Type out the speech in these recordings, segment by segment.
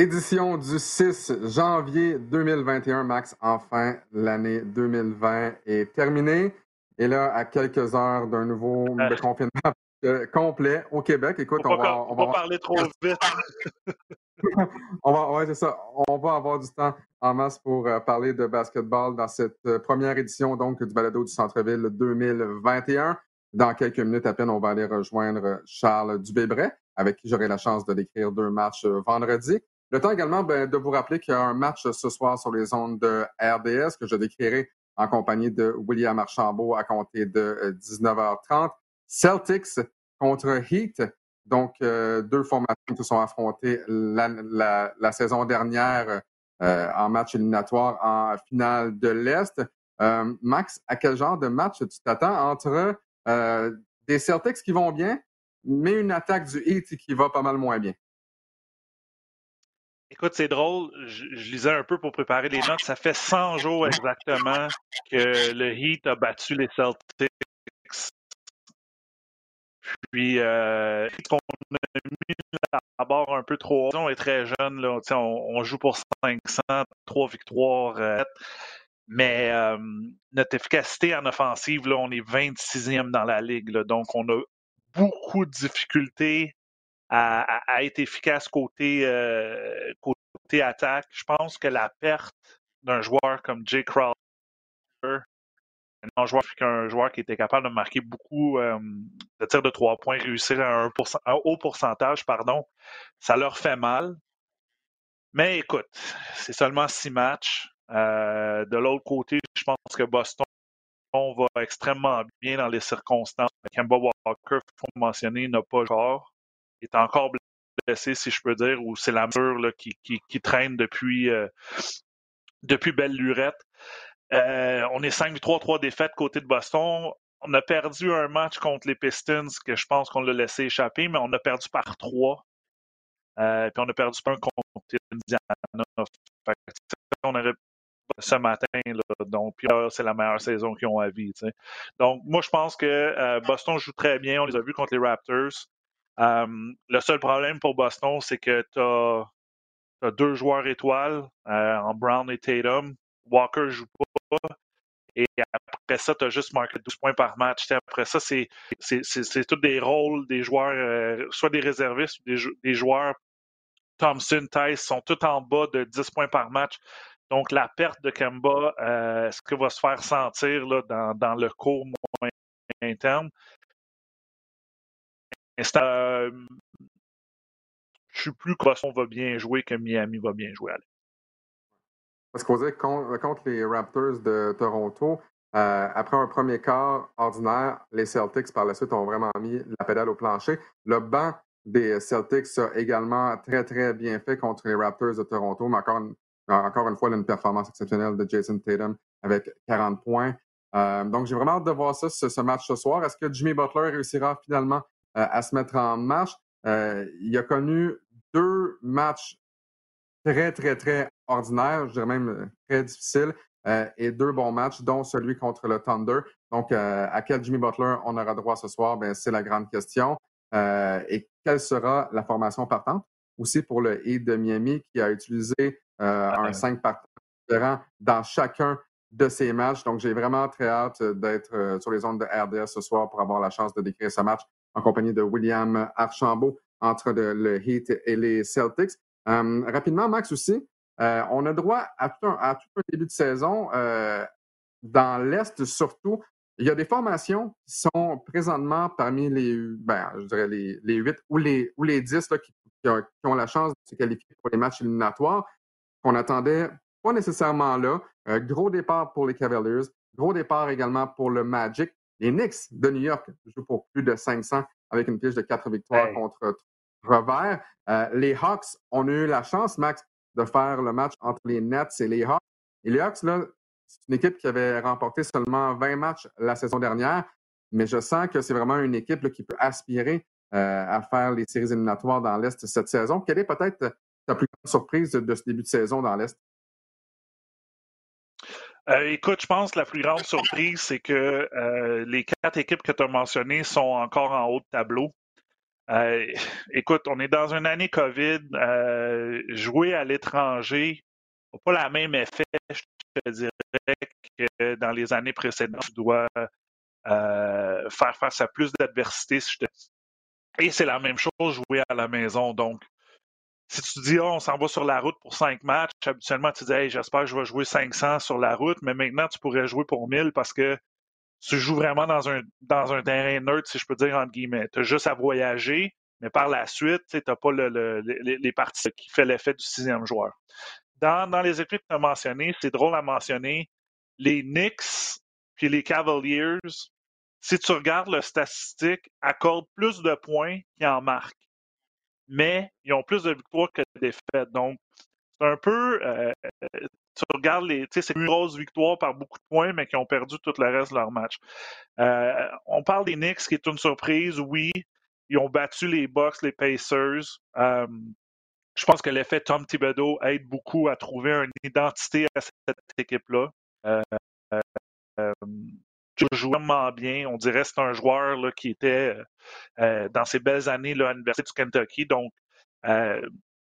Édition du 6 janvier 2021, Max. Enfin, l'année 2020 est terminée. Et là, à quelques heures d'un nouveau euh. confinement euh, complet au Québec, écoute, on, va, on va, parler trop vite. on va, ouais, c'est ça. On va avoir du temps en masse pour euh, parler de basketball dans cette première édition donc du balado du Centre-ville 2021. Dans quelques minutes à peine, on va aller rejoindre Charles Dubébret, avec qui j'aurai la chance de décrire deux matchs vendredi. Le temps également ben, de vous rappeler qu'il y a un match ce soir sur les ondes de RDS que je décrirai en compagnie de William Archambault à compter de 19h30. Euh, Celtics contre Heat. Donc, euh, deux formations qui se sont affrontées la, saison dernière euh, en match éliminatoire en finale de l'Est. Max, à quel genre de match tu t'attends entre des Celtics qui vont bien, mais une attaque du Heat qui va pas mal moins bien? Écoute, c'est drôle. Je, lisais un peu pour préparer les notes. Ça fait 100 jours exactement que le Heat a battu les Celtics. Puis, euh, on a mis la barre un peu trop On est très jeune. Là. On, joue pour 500, trois victoires. Euh, mais euh, notre efficacité en offensive, là, on est 26e dans la ligue. Là, donc, on a beaucoup de difficultés à, être efficace côté, euh, côté attaque. Je pense que la perte d'un joueur comme Jay Crowder, un joueur, qui était capable de marquer beaucoup euh, de tirs de trois points, réussir à un, haut pourcentage, pardon, ça leur fait mal. Mais écoute, c'est seulement six matchs. Euh, de l'autre côté, je pense que Boston va extrêmement bien dans les circonstances. Kemba Walker, il faut mentionner, n'a pas joué est encore blessé, si je peux dire, ou c'est la mesure qui, qui, traîne depuis, euh, depuis belle lurette. Euh, on est 5-3-3 défaites côté de Boston. On a perdu un match contre les Pistons que je pense qu'on l'a laissé échapper, mais on a perdu par trois. Euh, puis on a perdu un contre Indiana. on aurait ce matin, donc c'est la meilleure saison qu'ils ont à vie. Donc moi je pense que Boston joue très bien. On les a vus contre les Raptors le seul problème pour Boston, c'est que tu as, deux joueurs étoiles euh, en Brown et Tatum. Walker joue pas. Et après ça, tu as juste marqué 12 points par match. après ça, c'est tous des rôles des joueurs, euh, soit des réservistes des, joueurs. Thompson, Tice sont tous en bas de 10 points par match. Donc, la perte de Kemba, euh, est-ce que va se faire sentir là, dans, dans le court moyen terme? Euh, je suis plus que Boston va bien jouer que Miami va bien jouer. Parce qu'on disait contre, contre les Raptors de Toronto, euh, après un premier quart ordinaire, les Celtics par la suite ont vraiment mis la pédale au plancher. Le banc des Celtics a également très, très bien fait contre les Raptors de Toronto, mais encore une, encore une fois, une performance exceptionnelle de Jason Tatum avec 40 points. Euh, donc, j'ai vraiment hâte de voir ça, ce match ce soir. Est-ce que Jimmy Butler réussira finalement euh, à se mettre en marche. Euh, il a connu deux matchs très, très, très ordinaires, je dirais même euh, très difficiles, et deux bons matchs, dont celui contre le Thunder. Donc, à quel Jimmy Butler on aura droit ce soir? Ben, c'est la grande question. et quelle sera la formation partante? Aussi pour le Heat de Miami qui a utilisé un 5 partants différent dans chacun de ces matchs. Donc, j'ai vraiment très hâte d'être sur les ondes de RDS ce soir pour avoir la chance de décrire ce match en compagnie de William Archambault entre le, Heat et les Celtics. Euh, rapidement, Max aussi, euh, on a droit à tout un, début de saison, euh, dans l'Est surtout. Il y a des formations qui sont présentement parmi les, ben, je dirais les, les 8 ou les, ou les 10 qui, ont, la chance de se qualifier pour les matchs éliminatoires qu'on attendait pas nécessairement là. gros départ pour les Cavaliers, gros départ également pour le Magic. Les Knicks de New York jouent pour plus de 500 avec une fiche de quatre victoires contre revers. Euh, les Hawks, on a eu la chance, Max, de faire le match entre les Nets et les Hawks. Et les Hawks, là, c'est une équipe qui avait remporté seulement 20 matchs la saison dernière, mais je sens que c'est vraiment une équipe qui peut aspirer euh, à faire les séries éliminatoires dans l'Est cette saison. Quelle est peut-être ta plus grande surprise de ce début de saison dans l'Est? Euh, écoute, je pense que la plus grande surprise, c'est que euh, les quatre équipes que tu as mentionnées sont encore en haut de tableau. Euh, écoute, on est dans une année COVID. Euh, jouer à l'étranger n'a pas la même effet, je te dirais, que dans les années précédentes. Tu dois euh, faire face à plus d'adversité. Et c'est la même chose jouer à la maison. Donc, si tu dis, oh, on s'en va sur la route pour cinq matchs, habituellement, tu dis, hey, j'espère que je vais jouer 500 sur la route, mais maintenant, tu pourrais jouer pour 1000 parce que tu joues vraiment dans un, dans un terrain neutre, si je peux dire, entre guillemets. Tu as juste à voyager, mais par la suite, tu n'as pas le, les, parties qui fait l'effet du sixième joueur. Dans, dans les équipes que tu as mentionnées, c'est drôle à mentionner, les Knicks puis les Cavaliers, si tu regardes le statistique, accordent plus de points qu'ils en marquent. Mais ils ont plus de victoires que de défaites. Donc, c'est un peu, euh, tu regardes les, tu sais, par beaucoup de points, mais qui ont perdu tout le reste de leur match. Euh, on parle des Knicks, qui est une surprise, oui. Ils ont battu les Bucks, les Pacers. Euh, je pense que l'effet Tom Thibodeau aide beaucoup à trouver une identité à cette équipe-là. Euh, euh, joue vraiment bien. On dirait que c'est un joueur là, qui était dans ses belles années là, à l'Université du Kentucky. Donc,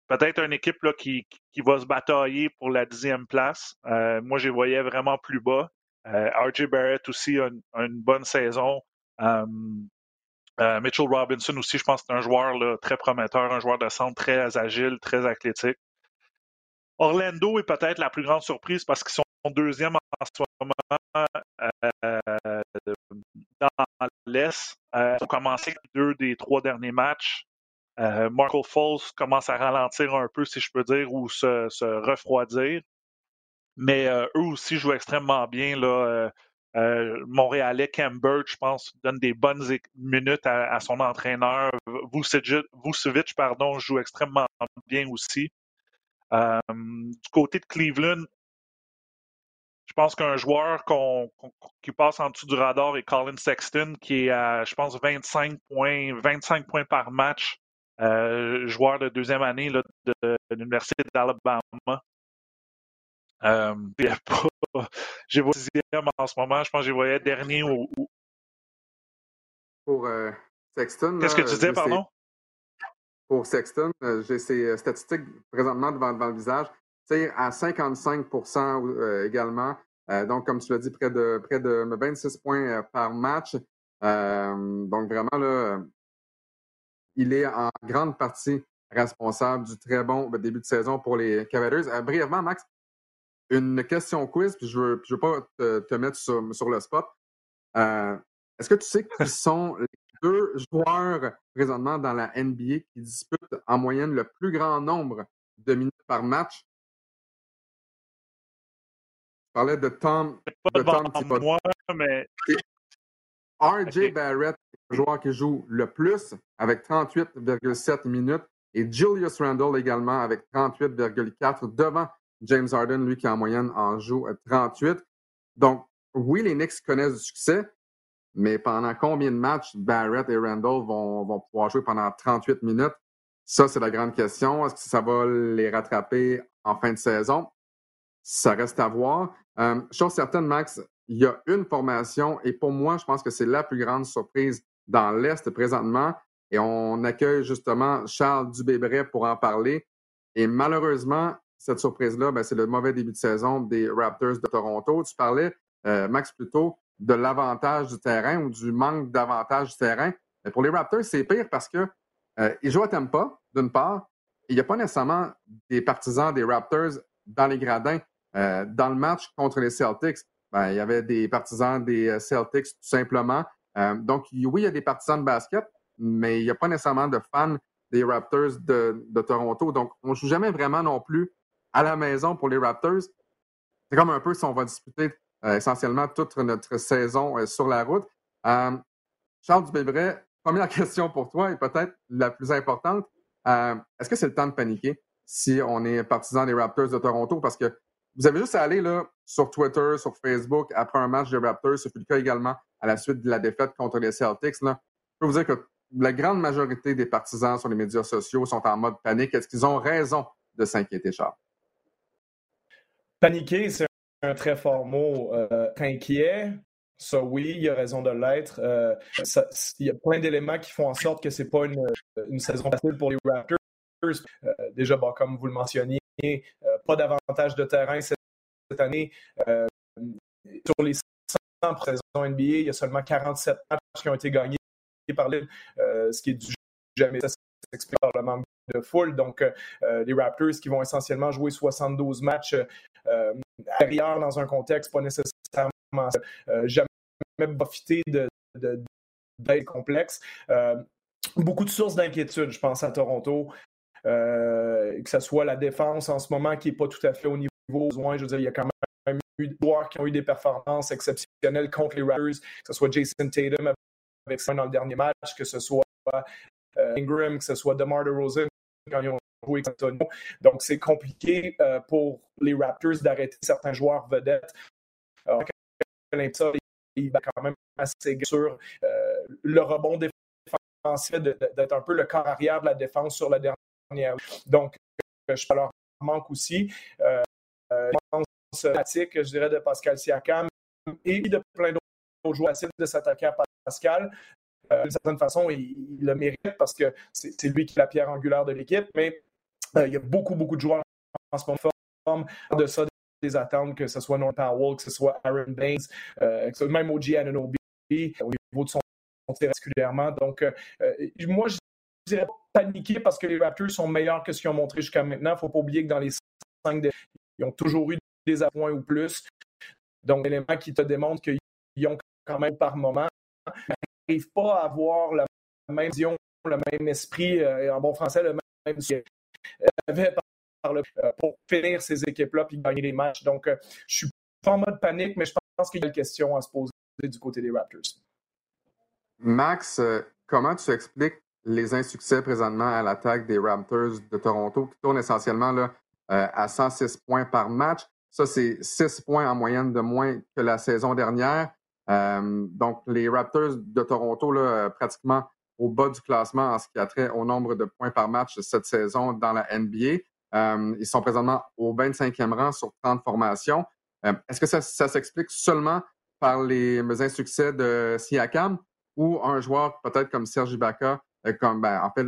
peut-être une équipe là, qui, qui, va se batailler pour la dixième place. Euh, moi, je les voyais vraiment plus bas. Euh, RJ Barrett aussi a une, bonne saison. Euh, Mitchell Robinson aussi, je pense que c'est un joueur là, très prometteur, un joueur de centre très agile, très athlétique. Orlando est peut-être la plus grande surprise parce qu'ils sont deuxième en ce moment l'Est. ils ont commencé deux des trois derniers matchs. Euh, Marco Falls commence à ralentir un peu, si je peux dire, ou se, refroidir. Mais euh, eux aussi jouent extrêmement bien. Là, euh, Montréalais Camber, je pense, donne des bonnes minutes à, son entraîneur. Vucevic, pardon, joue extrêmement bien aussi. du côté de Cleveland, pense qu'un joueur qui passe en dessous du radar est Colin Sexton, qui est à, je pense, 25 points, 25 points par match euh, joueur de deuxième année là, de, l'Université d'Alabama. Euh, j'ai vu sixième en ce moment. Je pense que j'ai voyais dernier ou. Pour euh, Sexton. Qu'est-ce que tu disais, pardon? Pour Sexton, j'ai ses statistiques présentement devant, devant le visage. C'est à 55% également. Donc, comme tu l'as dit, près de, près de 26 points par match. donc, vraiment, là, il est en grande partie responsable du très bon début de saison pour les Cavaliers. Euh, brièvement, Max, une question quiz, puis je ne veux, je veux, pas te, mettre sur, le spot. Euh, est-ce que tu sais qui sont les deux joueurs présentement dans la NBA qui disputent en moyenne le plus grand nombre de minutes par match? Je parlais de Tom. de Tom moi, mais... RJ Barrett le joueur qui joue le plus avec 38,7 minutes et Julius Randle également avec 38,4 devant James Harden, lui qui en moyenne en joue 38. Donc, oui, les Knicks connaissent du succès, mais pendant combien de matchs Barrett et Randle vont, vont pouvoir jouer pendant 38 minutes? Ça, c'est la grande question. Est-ce que ça va les rattraper en fin de saison? Ça reste à voir. Euh, chose certaine, Max, il y a une formation et pour moi, je pense que c'est la plus grande surprise dans l'Est présentement. Et on accueille justement Charles Dubébret pour en parler. Et malheureusement, cette surprise-là, ben, c'est le mauvais début de saison des Raptors de Toronto. Tu parlais, euh, Max, plutôt de l'avantage du terrain ou du manque d'avantage du terrain. Pour les Raptors, c'est pire parce que euh, ils jouent à Tampa, d'une part. Il n'y a pas nécessairement des partisans des Raptors dans les gradins. Euh, dans le match contre les Celtics, ben, il y avait des partisans des Celtics tout simplement. Euh, donc, oui, il y a des partisans de basket, mais il n'y a pas nécessairement de fans des Raptors de, Toronto. Donc, on ne joue jamais vraiment non plus à la maison pour les Raptors. C'est comme un peu si on va disputer euh, essentiellement toute notre saison euh, sur la route. Charles Dubébret, première question pour toi et peut-être la plus importante. Est-ce que c'est le temps de paniquer si on est partisan des Raptors de Toronto? Parce que vous avez juste à aller là, sur Twitter, sur Facebook, après un match des Raptors. Ce fut le cas également à la suite de la défaite contre les Celtics. Là. Je peux vous dire que la grande majorité des partisans sur les médias sociaux sont en mode panique. Est-ce qu'ils ont raison de s'inquiéter, Charles? Paniquer, c'est un très fort mot. Euh, inquiet, Ça, oui, il y a raison de l'être. il y a plein d'éléments qui font en sorte que ce n'est pas une, saison facile pour les Raptors. déjà, comme vous le mentionniez, pas d'avantage de terrain cette, année. sur les 100 saison NBA, il y a seulement 47 matchs qui ont été gagnés par l'île, ce qui est du jamais s'explique par le manque de foule. Donc, euh, les Raptors qui vont essentiellement jouer 72 matchs euh, derrière dans un contexte pas nécessairement euh, jamais profité de, d'être complexe. beaucoup de sources d'inquiétude, je pense, à Toronto. Que ce soit la défense en ce moment qui n'est pas tout à fait au niveau besoin. Je veux dire, il y a quand même eu des joueurs qui ont eu des performances exceptionnelles contre les Raptors, que ce soit Jason Tatum avec ça dans le dernier match, que ce soit Ingram, que ce soit DeMar DeRozan quand ils ont joué avec Antonio. Donc, c'est compliqué euh, pour les Raptors d'arrêter certains joueurs vedettes. Alors, ça, il va quand même assez sur euh, le rebond défensif d'être un peu le corps arrière de la défense sur la dernière. Donc, euh, je leur manque aussi. Euh, je pense pratique, je dirais, de Pascal Siakam et de plein d'autres joueurs de s'attaquer à Pascal. Euh, d'une certaine façon, il, le mérite parce que c'est lui qui est la pierre angulaire de l'équipe, mais euh, il y a beaucoup, beaucoup de joueurs en ce moment forme de ça des attentes, que ce soit North Powell, que ce soit Aaron Baines, euh, même OG Ananobi, au niveau de son tir particulièrement. Donc, moi, je dirais pas paniquer parce que les Raptors sont meilleurs que ce qu'ils ont montré jusqu'à maintenant. Il ne faut pas oublier que dans les cinq, ils ont toujours eu des appoints ou plus. Donc, l'élément qui te démontre qu'ils ont quand même par moment n'arrive pas à avoir la même vision, le même esprit, euh, en bon français, le même par le, euh, pour finir ces équipes-là et gagner les matchs. Donc, euh, je suis pas en mode panique, mais je pense qu'il y a une question à se poser du côté des Raptors. Max, comment tu expliques les insuccès présentement à l'attaque des Raptors de Toronto qui tournent essentiellement là, à 106 points par match? Ça, c'est 6 points en moyenne de moins que la saison dernière. Euh, donc, les Raptors de Toronto, là, euh, pratiquement au bas du classement en ce qui a trait au nombre de points par match cette saison dans la NBA. Euh, ils sont présentement au 25e rang sur 30 formations. Est-ce que ça, s'explique seulement par les insuccès de Siakam ou un joueur peut-être comme Serge Ibaka, comme ben, en fait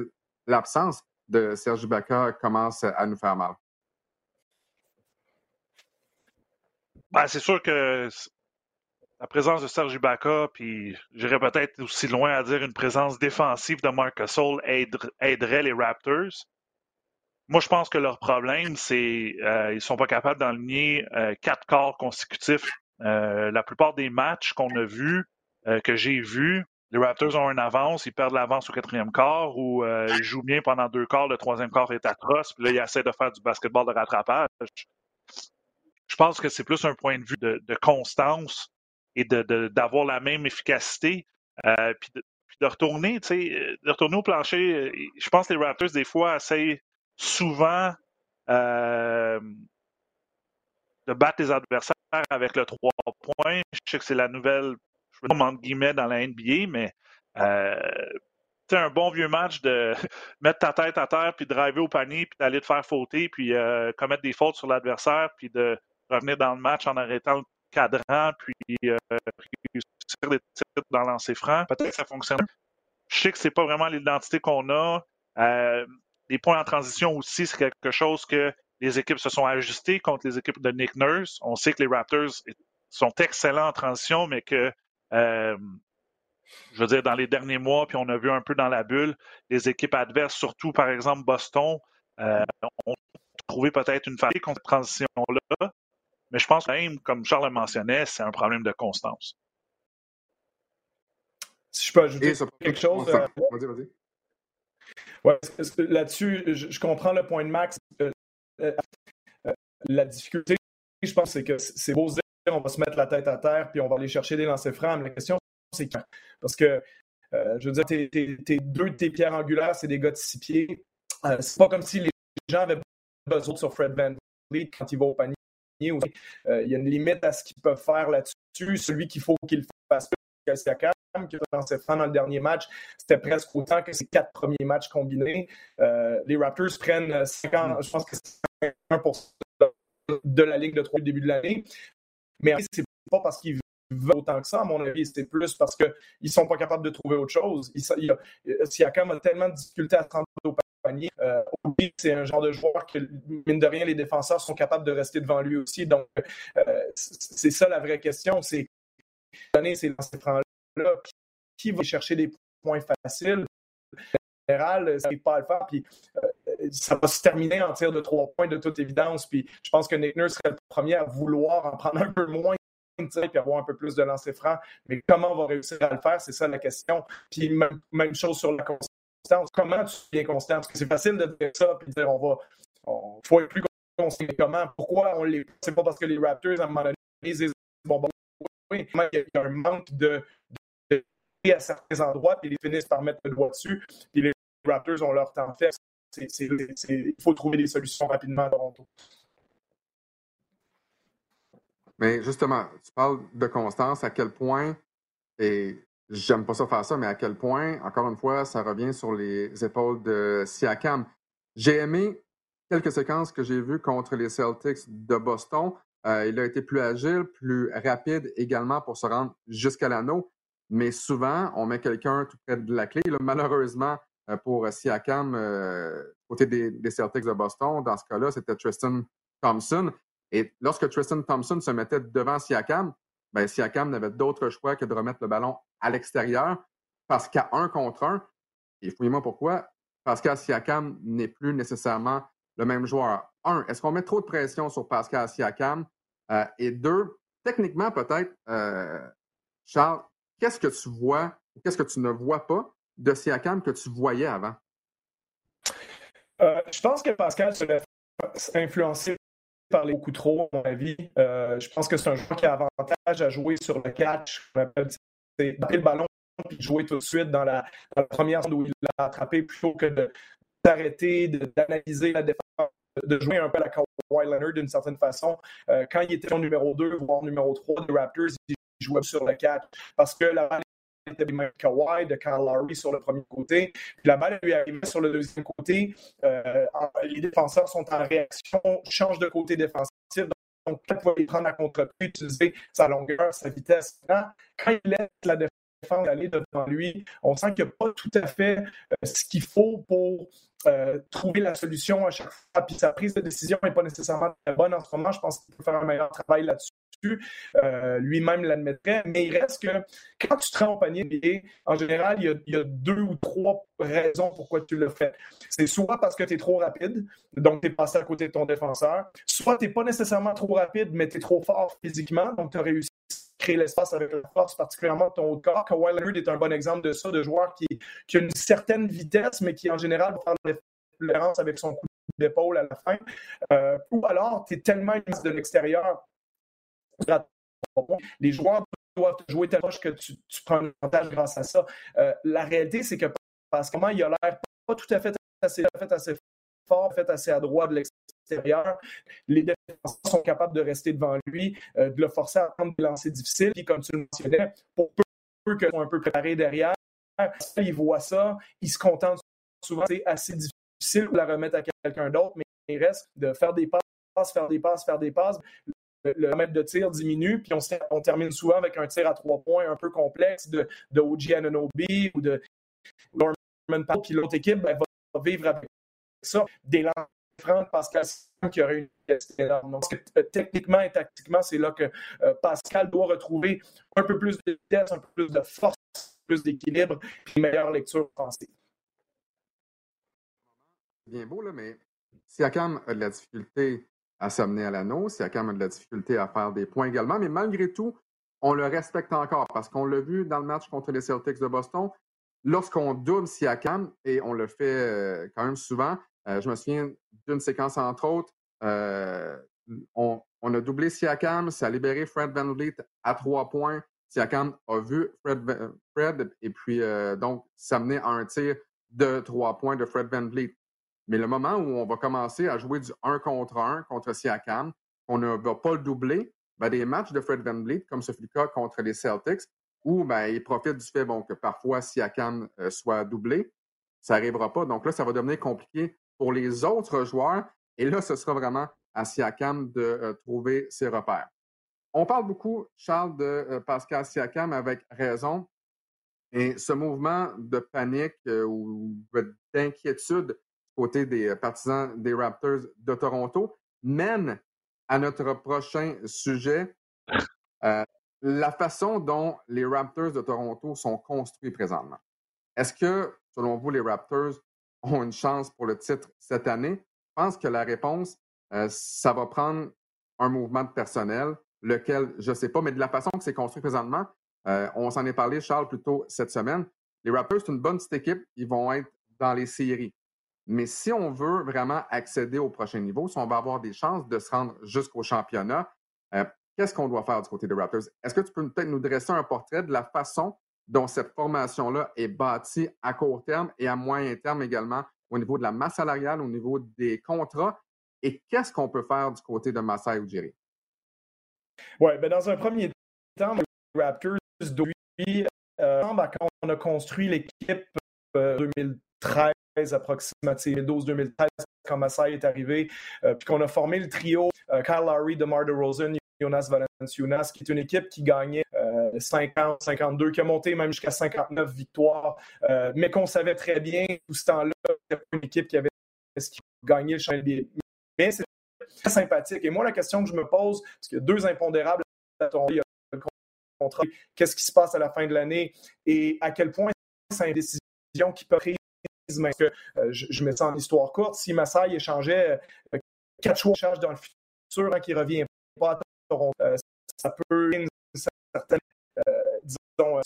l'absence de Serge Ibaka commence à nous faire mal? Ben, c'est sûr que la présence de Serge Ibaka, puis j'irais peut-être aussi loin à dire une présence défensive de Marc Gasol aiderait les Raptors. Moi, je pense que leur problème, c'est qu'ils euh, ne sont pas capables d'enligner euh, quatre quarts consécutifs. Euh, la plupart des matchs qu'on a vus, que j'ai vus, les Raptors ont une avance, ils perdent l'avance au quatrième quart ou ils jouent bien pendant deux quarts, le troisième quart est atroce, puis là, ils essaient de faire du basketball de rattrapage. Je pense que c'est plus un point de vue de constance et d'avoir la même efficacité. Euh, puis, de, retourner, tu sais, euh, de retourner au plancher. Euh, je pense que les Raptors, des fois, essayent souvent de battre les adversaires avec le 3 points. Je sais que c'est la nouvelle, je veux dire, entre guillemets, dans la NBA, mais c'est un bon vieux match de mettre ta tête à terre, puis de driver au panier, puis d'aller te faire fauter, puis commettre des fautes sur l'adversaire, puis de revenir dans le match en arrêtant le cadran, puis euh, réussir des titres dans lancer franc. Peut-être que ça fonctionne. Je sais que c'est pas vraiment l'identité qu'on a. Euh, les points en transition aussi, c'est quelque chose que les équipes se sont ajustées contre les équipes de Nick Nurse. On sait que les Raptors sont excellents en transition, mais que, euh, je veux dire, dans les derniers mois, puis on a vu un peu dans la bulle, les équipes adverses, surtout par exemple Boston, euh, ont trouvé peut-être une faille contre cette transition-là. Mais je pense que même, comme Charles le mentionnait, c'est un problème de constance. Si je peux ajouter quelque chose. Euh, vas-y, vas-y. Ouais, là-dessus, je, comprends le point de Max. Euh, euh, la difficulté, je pense, c'est que c'est beau dire on va se mettre la tête à terre puis on va aller chercher des lancers francs. Mais la question, c'est quand? Parce que, je veux dire, tes, deux de tes pierres angulaires, c'est des gars de six pieds. c'est pas comme si les gens avaient besoin sur Fred Van quand il va au panier euh, il y a une limite à ce qu'ils peuvent faire là-dessus. Celui qu'il faut qu'il fasse Siakam, qui dans ses dans le dernier match, c'était presque autant que ses quatre premiers matchs combinés. Euh, les Raptors prennent 50, je pense que c'est 51% de la ligue de trois au début de l'année. Mais c'est pas parce qu'ils veulent autant que ça, à mon avis. C'est plus parce qu'ils ne sont pas capables de trouver autre chose. Siakam a tellement de difficultés à se rendre au panier. Euh, c'est un genre de joueur que, mine de rien, les défenseurs sont capables de rester devant lui aussi. Donc, euh, c'est ça la vraie question. C'est donner ces francs-là, qui va chercher des points faciles? En général, ça n'arrive pas à le faire. Puis, euh, ça va se terminer en tir de trois points de toute évidence. Puis je pense que Nick Nurse serait le premier à vouloir en prendre un peu moins et avoir un peu plus de lancers francs. Mais comment on va réussir à le faire, c'est ça la question. Puis même, chose sur la constance. Comment tu es constant? Parce que c'est facile de dire ça et de dire on va. Faut être plus constant. Comment? Pourquoi on l'est? C'est pas parce que les Raptors, à un moment donné, disent bon, bon, oui, il y a un manque de, de, à certains endroits, puis ils finissent par mettre le doigt dessus. Puis les Raptors ont leur temps fait il faut trouver des solutions rapidement à Toronto. Mais justement, tu parles de constance, à quel point, et j'aime pas ça faire ça, mais à quel point, encore une fois, ça revient sur les épaules de Siakam. J'ai aimé quelques séquences que j'ai vues contre les Celtics de Boston. Euh, il a été plus agile, plus rapide également pour se rendre jusqu'à l'anneau. Mais souvent, on met quelqu'un tout près de la clé. malheureusement, pour Siakam euh, côté des, Celtics de Boston. Dans ce cas-là, c'était Tristan Thompson. Et lorsque Tristan Thompson se mettait devant Siakam, ben Siakam n'avait d'autre choix que de remettre le ballon à l'extérieur parce qu'à un contre un, et fouillez-moi pourquoi, Pascal Siakam n'est plus nécessairement le même joueur. Un, est-ce qu'on met trop de pression sur Pascal Siakam? Euh, et deux, techniquement peut-être, Charles, qu'est-ce que tu vois, qu'est-ce que tu ne vois pas de Siakam que tu voyais avant? Euh, je pense que Pascal se laisse influencer par les coups trop, à mon avis. Euh, je pense que c'est un joueur qui a avantage à jouer sur le catch. C'est le ballon et jouer tout de suite dans la, première seconde où il l'a attrapé plutôt que de d'arrêter, d'analyser la défense, de jouer un peu à la Kawhi Leonard d'une certaine façon. Euh, quand il était au numéro 2, voire numéro 3 des Raptors, il jouait sur le catch parce que la balle de Kawhi, de Kyle Lowry sur le premier côté. Puis la balle lui arrivait sur le deuxième côté. Euh, les défenseurs sont en réaction, changent de côté défensif. Donc, quand il va prendre à contre-pied, utiliser sa longueur, sa vitesse. Quand il laisse la défense aller devant lui, on sent qu'il n'y a pas tout à fait euh, ce qu'il faut pour euh, trouver la solution à chaque fois. Puis sa prise de décision n'est pas nécessairement très bonne en ce moment. Je pense qu'il peut faire un meilleur travail là-dessus. Euh, lui-même l'admettrait, mais il reste que quand tu te rends au panier en général, il y, a, deux ou trois raisons pourquoi tu le fais. C'est soit parce que tu es trop rapide, donc tu es passé à côté de ton défenseur, soit tu n'es pas nécessairement trop rapide, mais tu es trop fort physiquement, donc tu as réussi à créer l'espace avec la force, particulièrement ton haut de corps. Kawhi Leonard est un bon exemple de ça, de joueur qui, a une certaine vitesse, mais qui en général va faire différence avec son coup d'épaule à la fin. Euh, ou alors, tu es tellement de l'extérieur les joueurs doivent jouer tellement que tu, prends un avantage grâce à ça. Euh, la réalité, c'est que parce que il a l'air pas tout à fait assez, fort, fait assez à droite de l'extérieur. Les défenseurs sont capables de rester devant lui, euh, de le forcer à prendre des lancers difficiles. Puis, comme tu le mentionnais, pour peu, qu'ils soient un peu préparés derrière, ils voient ça, ils se contentent souvent. C'est assez difficile de la remettre à quelqu'un d'autre, mais il reste de faire des passes, faire des passes, faire des passes le mètre de tir diminue, puis on, termine souvent avec un tir à trois points un peu complexe de, de OG Ananobi ou de Norman Powell, puis l'autre équipe ben, va vivre avec ça. Des lancers Pascal qui aurait une énorme. Donc, euh, techniquement et tactiquement, c'est là que euh, Pascal doit retrouver un peu plus de vitesse, un peu plus de force, plus d'équilibre, puis une meilleure lecture pensée. Bien beau, là, mais Siakam a de la difficulté à s'amener à l'anneau. quand même de la difficulté à faire des points également. Mais malgré tout, on le respecte encore parce qu'on l'a vu dans le match contre les Celtics de Boston. Lorsqu'on double Siakam, et on le fait euh, quand même souvent, euh, je me souviens d'une séquence entre autres, euh, on, a doublé Siakam, ça a libéré Fred Van Vliet à trois points. Siakam a vu Fred, Fred et puis donc s'amener à un tir de trois points de Fred Van Vliet. Mais le moment où on va commencer à jouer du 1 contre 1 contre Siakam, on ne va pas le doubler, ben, des matchs de Fred Van Vliet, comme ce fut le cas contre les Celtics, où ben, il profite du fait que parfois Siakam euh, soit doublé, ça n'arrivera pas. Donc là, ça va devenir compliqué pour les autres joueurs. Et là, ce sera vraiment à Siakam de euh, trouver ses repères. on parle beaucoup, Charles, de Pascal Siakam avec raison. Et ce mouvement de panique ou d'inquiétude côté des partisans des Raptors de Toronto mène à notre prochain sujet, la façon dont les Raptors de Toronto sont construits présentement. Est-ce que, selon vous, les Raptors ont une chance pour le titre cette année? Je pense que la réponse, euh, ça va prendre un mouvement de personnel, lequel je ne sais pas, mais de la façon que c'est construit présentement, euh, on s'en est parlé, Charles, plus tôt cette semaine. Les Raptors, c'est une bonne petite équipe. Ils vont être dans les séries. Mais si on veut vraiment accéder au prochain niveau, si on va avoir des chances de se rendre jusqu'au championnat, euh, qu'est-ce qu'on doit faire du côté des Raptors? Est-ce que tu peux peut-être nous dresser un portrait de la façon dont cette formation-là est bâtie à court terme et à moyen terme également au niveau de la masse salariale, au niveau des contrats? Et qu'est-ce qu'on peut faire du côté de Masai Ujiri? Oui, ben dans un premier temps, Raptors, depuis, euh, quand on a construit l'équipe 2013 euh, approximativement, 2012-2013, quand Masai est arrivé, euh, puis qu'on a formé le trio euh, Kyle Lowry, DeMar DeRozan, Jonas Valanciunas, qui est une équipe qui gagnait 50, 52, qui a monté même jusqu'à 59 victoires, euh, mais qu'on savait très bien tout ce temps-là, c'était une équipe qui avait gagné le championnat. Mais c'est très sympathique. Et moi, la question que je me pose, parce qu'il y a deux impondérables à tomber, le contrat, qu'est-ce qui se passe à la fin de l'année et à quel point c'est une décision qui peut prise mais que euh, je, mets ça en histoire courte. Si Massai échangeait euh, quatre choix de charge dans le futur hein, qui ne revient pas à euh, ça peut une certaine, disons,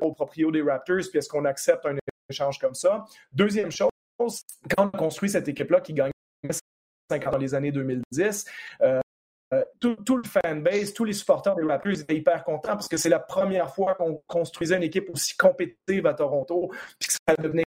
au proprio des Raptors, puis est-ce qu'on accepte un échange comme ça? Deuxième chose, quand on construit cette équipe-là qui gagne 50 dans les années 2010, euh, tout, tout, le fanbase, tous les supporters des Raptors étaient hyper contents parce que c'est la première fois qu'on construisait une équipe aussi compétitive à Toronto, puis que ça devenait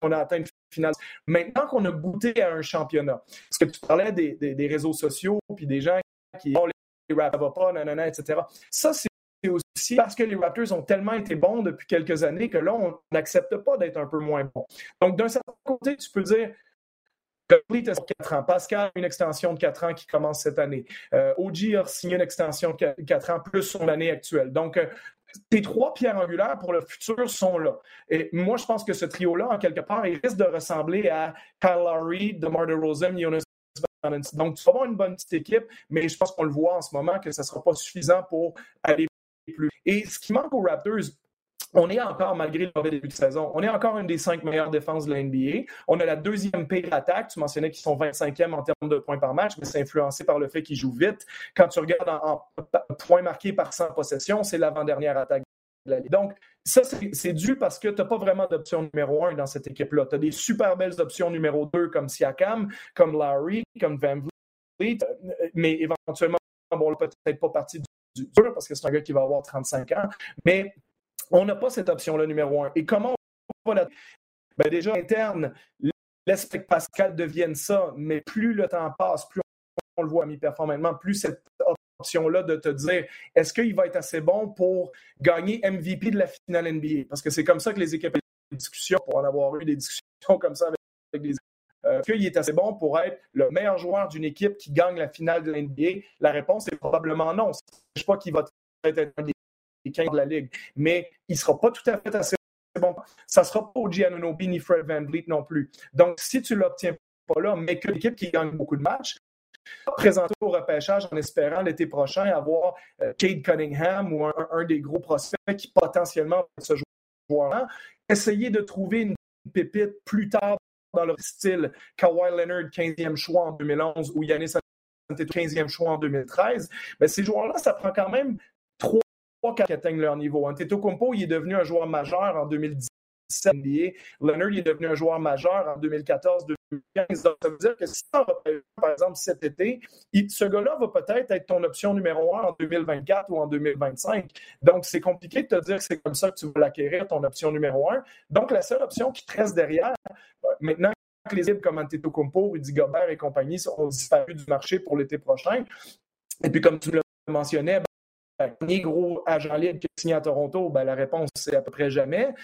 qu'on a atteint une finale. Maintenant qu'on a goûté à un championnat, parce que tu parlais des, réseaux sociaux, puis des gens qui ont les Raptors pas, nanana, etc. Ça, c'est aussi parce que les Raptors ont tellement été bons depuis quelques années que là, on n'accepte pas d'être un peu moins bon. Donc, d'un certain côté, tu peux dire Complete a 4 ans. Pascal a une extension de 4 ans qui commence cette année. Euh, OG a signé une extension de 4 ans plus son année actuelle. Donc, euh, tes trois pierres angulaires pour le futur sont là. Et moi, je pense que ce trio-là, en quelque part, il risque de ressembler à Kyle Lowry, DeMar DeRozan, Jonas donc, tu vas avoir une bonne petite équipe, mais je pense qu'on le voit en ce moment que ça ne sera pas suffisant pour aller plus. Et ce qui manque aux Raptors, on est encore, malgré le mauvais début de saison, on est encore une des cinq meilleures défenses de la NBA. On a la deuxième pire attaque. Tu mentionnais qu'ils sont 25e en termes de points par match, mais c'est influencé par le fait qu'ils jouent vite. Quand tu regardes en, points marqués par 100 possessions, c'est l'avant-dernière attaque de la Ligue. Donc, ça, c'est dû parce que tu n'as pas vraiment d'option numéro un dans cette équipe-là. Tu as des super belles options numéro deux comme Siakam, comme Larry, comme Van Vliet, euh, mais éventuellement, bon, peut-être pas partie du, dur parce que c'est un gars qui va avoir 35 ans, mais on n'a pas cette option-là numéro un. Et comment on va la... Ben déjà, interne, que Pascal devienne ça, mais plus le temps passe, plus on le voit mi-performance, plus cette option-là de te dire est-ce qu'il va être assez bon pour gagner MVP de la finale NBA? Parce que c'est comme ça que les équipes ont des discussions, pour en avoir eu des discussions comme ça avec, les euh, est-ce qu'il est assez bon pour être le meilleur joueur d'une équipe qui gagne la finale de la NBA? La réponse est probablement non. Je ne sais pas qu'il va être un des 15 de la Ligue, mais il ne sera pas tout à fait assez bon. Ça ne sera pas au Giannonobi ni Fred Van Vliet non plus. Donc, si tu ne l'obtiens pas là, mais que l'équipe qui gagne beaucoup de matchs, présenter au repêchage en espérant l'été prochain avoir euh, Cunningham ou un, des gros prospects qui potentiellement ce joueur-là. Essayer de trouver une pépite plus tard dans leur style. Kawhi Leonard, 15e choix en 2011 ou Yannis Antetokounmpo, 15e choix en 2013. Mais ces joueurs-là, ça prend quand même qui atteignent leur niveau. Antetokounmpo, il est devenu un joueur majeur en 2010 NBA. Leonard est devenu un joueur majeur en 2014-2015. Donc, ça veut dire que si on par exemple, cet été, ce gars-là va peut-être être ton option numéro un en 2024 ou en 2025. Donc, c'est compliqué de te dire que c'est comme ça que tu vas l'acquérir, ton option numéro un. Donc, la seule option qui te reste derrière, euh, maintenant que les équipes comme Antetokounmpo, Rudy Gobert et compagnie ont disparu du marché pour l'été prochain, et puis comme tu le mentionnais, dernier gros agent libre qui est signé à Toronto, ben, la réponse, c'est à peu près jamais.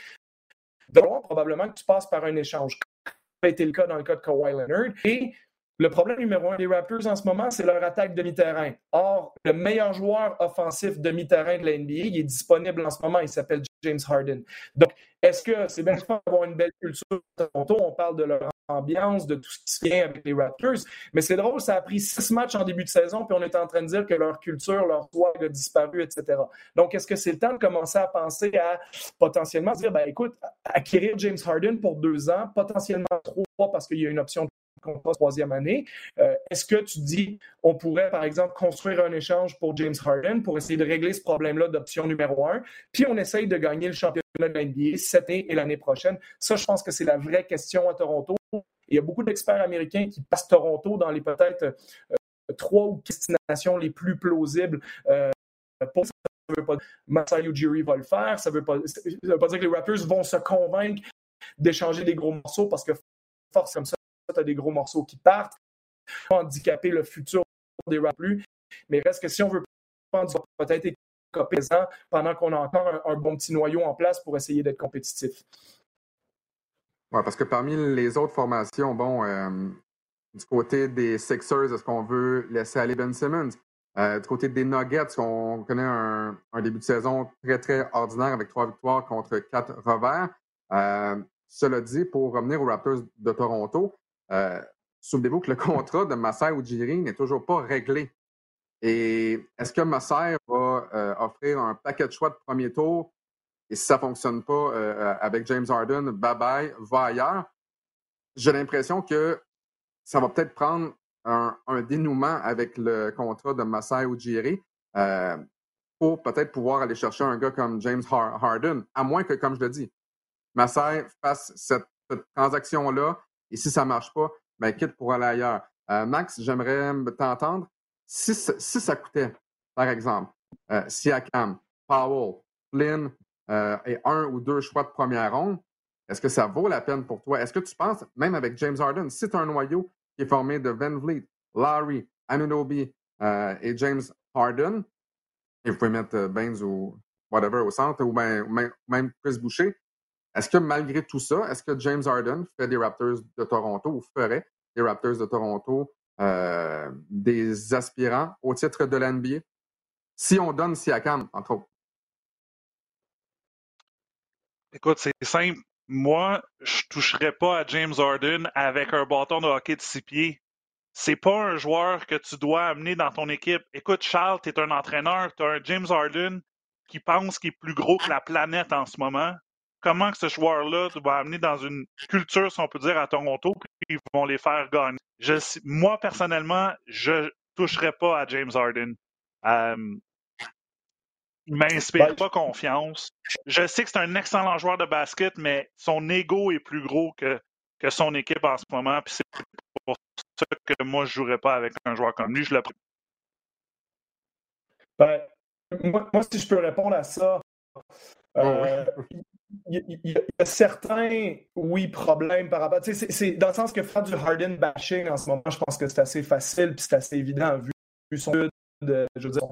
Donc, probablement que tu passes par un échange. Ça a été le cas dans le cas de Kawhi Leonard. Et Le problème numéro un des Raptors en ce moment, c'est leur attaque demi-terrain. Or, le meilleur joueur offensif demi-terrain de la NBA, il est disponible en ce moment. Il s'appelle James Harden. Donc, est-ce que c'est bien d'avoir une belle culture de Toronto? On parle de leur ambiance, de tout ce qui se vient avec les Raptors. Mais c'est drôle, ça a pris six matchs en début de saison, puis on est en train de dire que leur culture, leur swag a disparu, etc. Donc, est-ce que c'est le temps de commencer à penser à potentiellement dire, ben écoute, acquérir James Harden pour deux ans, potentiellement trois parce qu'il y a une option contrat troisième année. Euh, est-ce que tu dis, on pourrait, par exemple, construire un échange pour James Harden pour essayer de régler ce problème-là d'option numéro un, puis on essaye de gagner le championnat de l'NBA cette année et l'année prochaine? Ça, je pense que c'est la vraie question à Toronto. Il y a beaucoup d'experts américains qui passent Toronto dans les peut-être euh, trois ou destinations les plus plausibles. Euh, pour ça veut pas Masai Ujiri va le faire. Ça ne veut, pas, veut pas dire que les Raptors vont se convaincre d'échanger des gros morceaux parce que force comme ça, tu as des gros morceaux qui partent, handicaper le futur des plus. Mais reste que si on veut peut-être être présent pendant qu'on a encore un, bon petit noyau en place pour essayer d'être compétitif. Oui, parce que parmi les autres formations, bon, euh, du côté des Sixers, est-ce qu'on veut laisser aller Ben Simmons? Euh, du côté des Nuggets, on connaît un, début de saison très, très ordinaire avec trois victoires contre quatre revers. Euh, cela dit, pour revenir aux Raptors de Toronto, souvenez-vous que le contrat de Masai Ujiri n'est toujours pas réglé. Et est-ce que Masai va offrir un paquet de choix de premier tour? Et si ça ne fonctionne pas euh, avec James Harden, bye-bye, va ailleurs. J'ai l'impression que ça va peut-être prendre un, dénouement avec le contrat de Masai Ujiri pour peut-être pouvoir aller chercher un gars comme James Harden, à moins que, comme je le dis, Masai fasse cette transaction-là, et si ça ne marche pas, ben, quitte pour aller ailleurs. Euh, Max, j'aimerais t'entendre. Si, ça coûtait, par exemple, euh, Siakam, Powell, Flynn euh, et un ou deux choix de première ronde, est-ce que ça vaut la peine pour toi? Est-ce que tu penses, même avec James Harden, si tu as un noyau qui est formé de Van Vliet, Larry, Anunobi et James Harden, et vous pouvez mettre Baines ou whatever au centre, ou même Chris Boucher, est-ce que malgré tout ça, est-ce que James Harden fait des Raptors de Toronto ou ferait des Raptors de Toronto euh, des aspirants au titre de l'NBA? Si on donne Siakam, entre autres. Écoute, c'est simple. Moi, je toucherais pas à James Harden avec un bâton de hockey de six pieds. C'est pas un joueur que tu dois amener dans ton équipe. Écoute, Charles, tu es un entraîneur, tu as un James Harden qui pense qu'il est plus gros que la planète en ce moment comment que ce joueur-là va amener dans une culture, si on peut dire, à Toronto, puis ils vont les faire gagner? Moi, personnellement, je ne toucherai pas à James Harden. Euh, il m'inspire pas confiance. Je sais que c'est un excellent joueur de basket, mais son ego est plus gros que, que son équipe en ce moment. Puis c'est pour ça que moi, je ne jouerais pas avec un joueur comme lui. Je le ben, moi, moi, si je peux répondre à ça, euh, il y, a certains, oui, problèmes par rapport. C'est dans le sens que faire du Harden bashing en ce moment, je pense que c'est assez facile puis c'est assez évident vu, son de, je veux dire,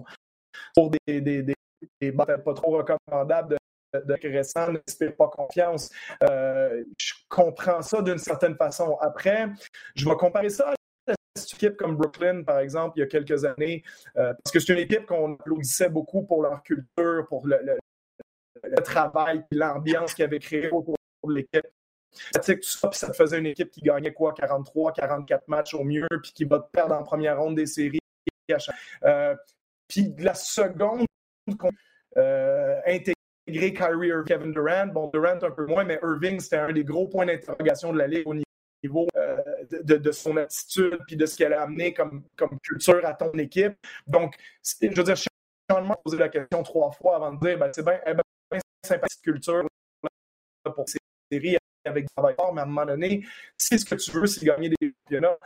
pour des, des, des, des pas trop recommandables de, de récents, n'inspire pas confiance. Euh, je comprends ça d'une certaine façon. Après, je vais comparer ça à une équipe comme Brooklyn, par exemple, il y a quelques années, euh, parce que c'est une équipe qu'on applaudissait beaucoup pour leur culture, pour le, travail l'ambiance qu'il avait créé autour de l'équipe. Ça, ça te faisait une équipe qui gagnait quoi, 43, 44 matchs au mieux, puis qui va perdre en première ronde des séries. Euh, puis la seconde euh, intégré Kyrie et Kevin Durant, bon, Durant un peu moins, mais Irving, c'était un des gros points d'interrogation de la Ligue au niveau euh, de, son attitude puis de ce qu'elle a amené comme, culture à ton équipe. Donc, je veux dire, je suis posé la question trois fois avant de dire, ben, c'est bien, eh ben, sympathique culture pour ces séries avec des travailleurs, mais à un moment donné, si ce que tu veux, c'est gagner des championnats,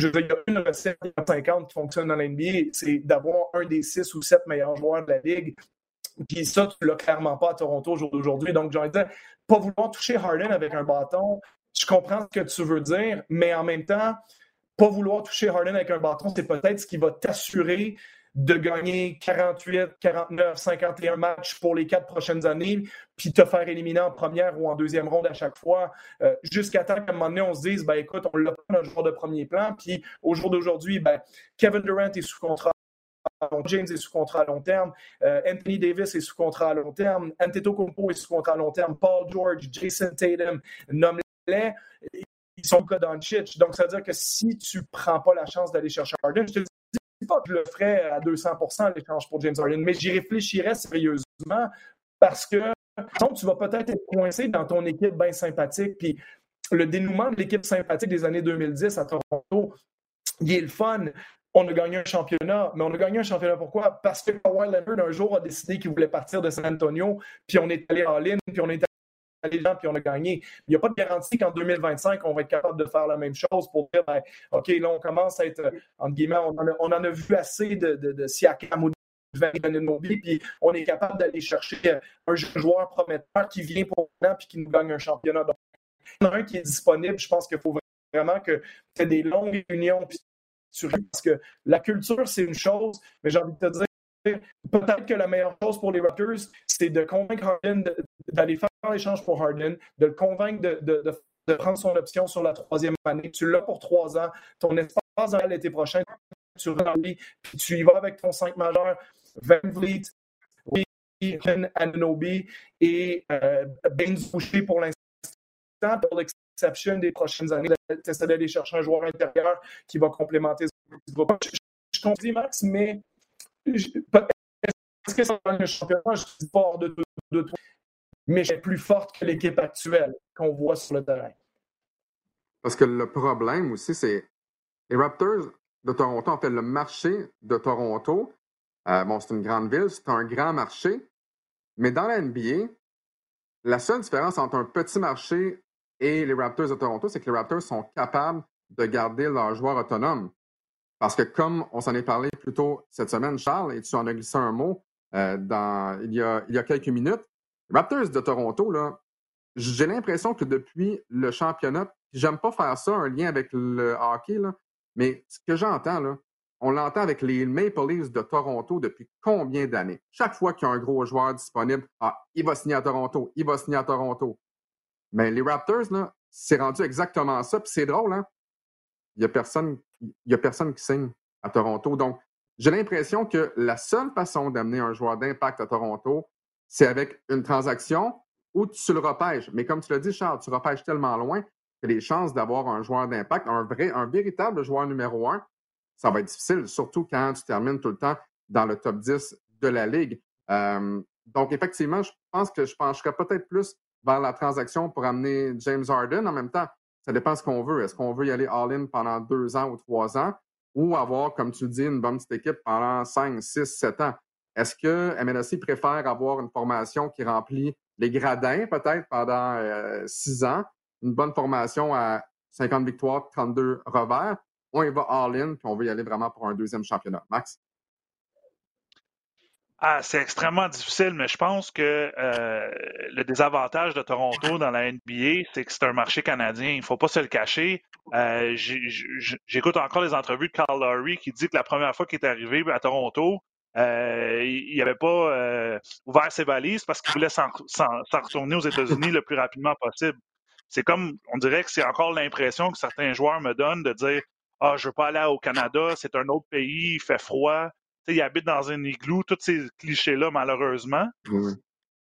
je veux dire, il y a une recette 50 qui fonctionne dans l'NBA, c'est d'avoir un des six ou sept meilleurs joueurs de la ligue. Puis ça, tu l'as clairement pas à Toronto aujourd'hui. Donc, j'ai envie dire, pas vouloir toucher Harden avec un bâton, je comprends ce que tu veux dire, mais en même temps, pas vouloir toucher Harden avec un bâton, c'est peut-être ce qui va t'assurer de gagner 48, 49, 51 matchs pour les quatre prochaines années, puis te faire éliminer en première ou en deuxième ronde à chaque fois, euh, jusqu'à temps qu'à un moment donné, on se dise, ben écoute, on l'a pas notre joueur de premier plan, puis au jour d'aujourd'hui, ben, Kevin Durant est sous contrat James est sous contrat à long terme. Euh, Anthony Davis est sous contrat à long terme. Antetokounmpo est sous contrat à long terme. Paul George, Jason Tatum, nomme-les. Ils sont cas Doncic. Donc, ça veut dire que si tu ne prends pas la chance d'aller chercher Harden, je te dis pas que je le ferais à 200% l'échange pour James Harden, mais j'y réfléchirais sérieusement parce que tu vas peut-être être coincé dans ton équipe bien sympathique. Puis le dénouement de l'équipe sympathique des années 2010 à Toronto, il est le fun on a gagné un championnat. Mais on a gagné un championnat pourquoi? Parce que Kawhi Leonard, un jour, a décidé qu'il voulait partir de San Antonio, puis on est allé en ligne, puis on est allé là, puis on a gagné. Il n'y a pas de garantie qu'en 2025, on va être capable de faire la même chose pour dire, ben, OK, là, on commence à être, entre guillemets, on en a, vu assez de, de, de Siakam puis on est capable d'aller chercher un joueur prometteur qui vient pour nous puis qui nous gagne un championnat. Donc, il y en a un qui est disponible. Je pense qu'il faut vraiment que aies des longues réunions, puis parce que la culture, c'est une chose, mais j'ai envie de te dire, peut-être que la meilleure chose pour les Raptors, c'est de convaincre Harden d'aller faire l'échange pour Harden, de le convaincre de, prendre son option sur la troisième année. Tu l'as pour trois ans, ton espace dans l'été prochain, tu puis tu y vas avec ton 5 majeur, Van Vliet, Ananobi et euh, Baines Boucher pour l'instant, pour l'exception des prochaines années, tu d'aller chercher un joueur intérieur qui va complémenter ce groupe. Je, je comprends, Max, mais est-ce que c'est un championnat? Je suis hors de, toi, mais je suis plus forte que l'équipe actuelle qu'on voit sur le terrain. Parce que le problème aussi, c'est les Raptors de Toronto, en fait, le marché de Toronto, euh, bon, c'est une grande ville, c'est un grand marché, mais dans la NBA, la seule différence entre un petit marché et les Raptors de Toronto, c'est que les Raptors sont capables de garder leurs joueurs autonomes. Parce que comme on s'en est parlé plus tôt cette semaine, Charles, et tu en as glissé un mot euh, il, y a, quelques minutes, Raptors de Toronto, là, j'ai l'impression que depuis le championnat, j'aime pas faire ça, un lien avec le hockey, là, mais ce que j'entends, là, on l'entend avec les Maple Leafs de Toronto depuis combien d'années? Chaque fois qu'il y a un gros joueur disponible, ah, il va signer à Toronto, il va signer à Toronto. Mais les Raptors, là, c'est rendu exactement ça. Puis c'est drôle, hein? Il n'y a, personne, il a personne qui signe à Toronto. Donc, j'ai l'impression que la seule façon d'amener un joueur d'impact à Toronto, c'est avec une transaction où tu le repêches. Mais comme tu l'as dit, Charles, tu repêches tellement loin que les chances d'avoir un joueur d'impact, un vrai, un véritable joueur numéro un, ça va être difficile, surtout quand tu termines tout le temps dans le top 10 de la Ligue. Euh, donc, effectivement, je pense que je pencherais peut-être plus vers la transaction pour amener James Harden. En même temps, ça dépend ce qu'on veut. Est-ce qu'on veut y aller all-in pendant deux ans ou trois ans ou avoir, comme tu dis, une bonne petite équipe pendant cinq, six, sept ans? Est-ce que MLSI préfère avoir une formation qui remplit les gradins peut-être pendant euh, six ans, une bonne formation à 50 victoires, 32 revers? On y va all-in, puis on veut y aller vraiment pour un deuxième championnat? Max? Ah, c'est extrêmement difficile, mais je pense que euh, le désavantage de Toronto dans la NBA, c'est que c'est un marché canadien. Il ne faut pas se le cacher. Euh, j'écoute encore les entrevues de Carl Lowry qui dit que la première fois qu'il est arrivé à Toronto, euh, il n'avait pas ouvert ses valises parce qu'il voulait s'en retourner aux États-Unis le plus rapidement possible. C'est comme, on dirait que c'est encore l'impression que certains joueurs me donnent de dire Ah, je veux pas aller au Canada, c'est un autre pays, il fait froid il habite dans un igloo, tous ces clichés-là, malheureusement.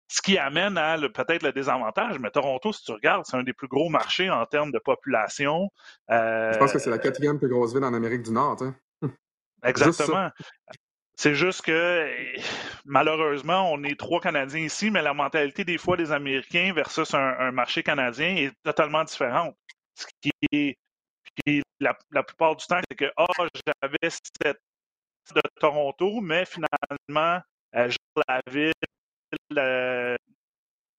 Ce qui amène à peut-être le désavantage, mais Toronto, si tu regardes, c'est un des plus gros marchés en termes de population. Je pense que c'est la euh, quatrième plus grosse ville en Amérique du Nord. Exactement. C'est juste que malheureusement, on est trois Canadiens ici, mais la mentalité des fois des Américains versus un, marché canadien est totalement différente. Ce qui est, la, plupart du temps, c'est que ah, j'avais cette de Toronto, mais finalement, euh, la ville, euh,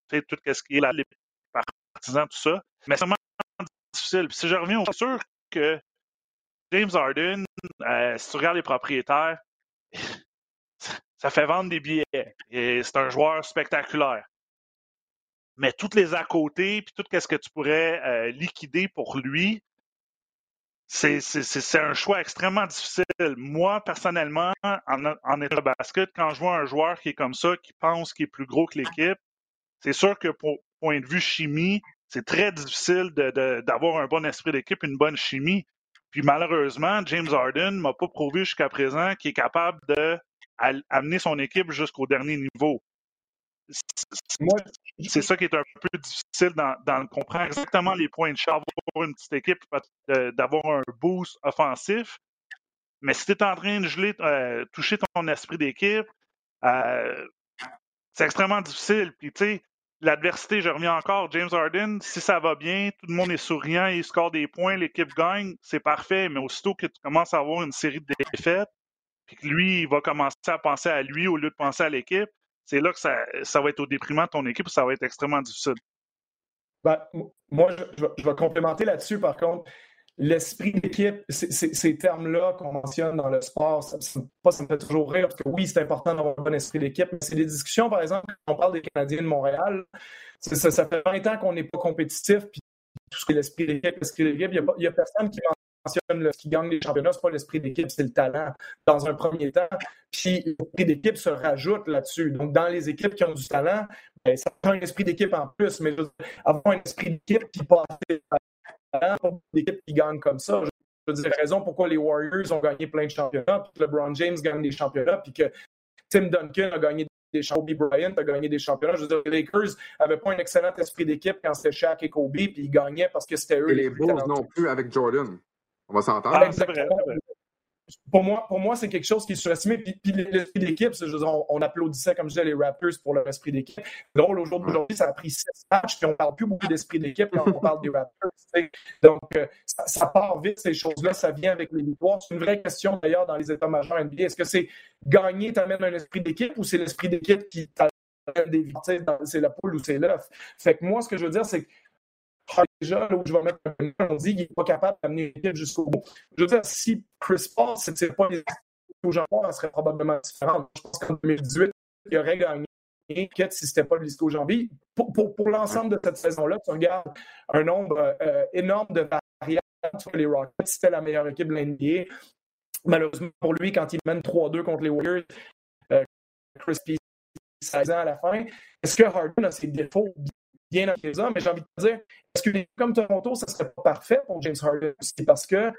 tout ce qui est là, les partisans, tout ça. Mais c'est vraiment difficile. si je reviens au sûr que James Harden, euh, si tu regardes les propriétaires, ça fait vendre des billets. Et c'est un joueur spectaculaire. Mais toutes les à côté, puis tout ce que tu pourrais liquider pour lui, c'est un choix extrêmement difficile. Moi, personnellement, en, en état de basket, quand je vois un joueur qui est comme ça, qui pense qu'il est plus gros que l'équipe, c'est sûr que pour point de vue chimie, c'est très difficile d'avoir un bon esprit d'équipe, une bonne chimie. Puis malheureusement, James Harden m'a pas prouvé jusqu'à présent qu'il est capable d'amener son équipe jusqu'au dernier niveau. C'est ça qui est un peu difficile dans, dans comprendre exactement les points de charge pour une petite équipe, d'avoir un boost offensif. Mais si tu es en train de geler, euh, toucher ton esprit d'équipe, euh, c'est extrêmement difficile. Puis, tu sais, l'adversité, je reviens encore, James Harden, si ça va bien, tout le monde est souriant, il score des points, l'équipe gagne, c'est parfait. Mais aussitôt que tu commences à avoir une série de défaites, puis que lui, il va commencer à penser à lui au lieu de penser à l'équipe, c'est là que ça, va être au déprimant de ton équipe, ça va être extrêmement difficile? Ben, moi, je, vais complémenter là-dessus, par contre. L'esprit d'équipe, ces termes-là qu'on mentionne dans le sport, ça, me fait toujours rire, parce que oui, c'est important d'avoir un bon esprit d'équipe, mais c'est des discussions, par exemple, quand on parle des Canadiens de Montréal, ça, ça, fait 20 ans qu'on n'est pas compétitif, puis tout ce qui est l'esprit d'équipe, l'esprit d'équipe, il n'y a, a, personne qui mentionne ce qui gagne les championnats, ce n'est pas l'esprit d'équipe, c'est le talent dans un premier temps. Puis l'esprit d'équipe se rajoute là-dessus. Donc, dans les équipes qui ont du talent, ben, ça prend un esprit d'équipe en plus, mais avoir un esprit d'équipe qui passe pour une équipe qui gagne comme ça. Je veux dire, raison pourquoi les Warriors ont gagné plein de championnats, puis que LeBron James gagne des championnats, puis que Tim Duncan a gagné des championnats, Kobe Bryant a gagné des championnats. Je veux dire, les Lakers n'avaient pas un excellent esprit d'équipe quand c'était Shaq et Kobe, puis ils gagnaient parce que c'était eux. Et les Bulls non plus avec Jordan. On va s'entendre? Ah, pour moi, pour moi c'est quelque chose qui est surestimé. Puis, puis l'esprit d'équipe, on, on, applaudissait, comme je disais, les Raptors pour leur esprit d'équipe. Drôle, aujourd'hui, ça a pris six matchs, puis on ne parle plus beaucoup d'esprit d'équipe quand on parle des Raptors. Donc, euh, ça, part vite, ces choses-là, ça vient avec les victoires. C'est une vraie question, d'ailleurs, dans les états majeurs NBA. Est-ce que c'est gagner t'amène un esprit d'équipe ou c'est l'esprit d'équipe qui t'amène des victoires? C'est la poule ou c'est l'œuf? Fait que moi, ce que je veux dire, c'est que déjà, là où je vais mettre un on dit qu'il n'est pas capable d'amener l'équipe jusqu'au bout. Je veux dire, si Chris Paul, c'était pas les aux gens ça serait probablement différent. Je pense qu'en 2018, il aurait gagné si ce n'était pas le. Pour, pour, pour l'ensemble de cette saison-là, tu regardes un nombre euh, énorme de variables. Les Rockets, c'était la meilleure équipe de l'NBA. Malheureusement pour lui, quand il mène 3-2 contre les Warriors, euh, Chris P. 16 ans à la fin, est-ce que Harden a ses défauts? Bien dans les mais j'ai envie de dire, est-ce que comme Toronto, ça serait pas parfait pour James Harden C'est parce que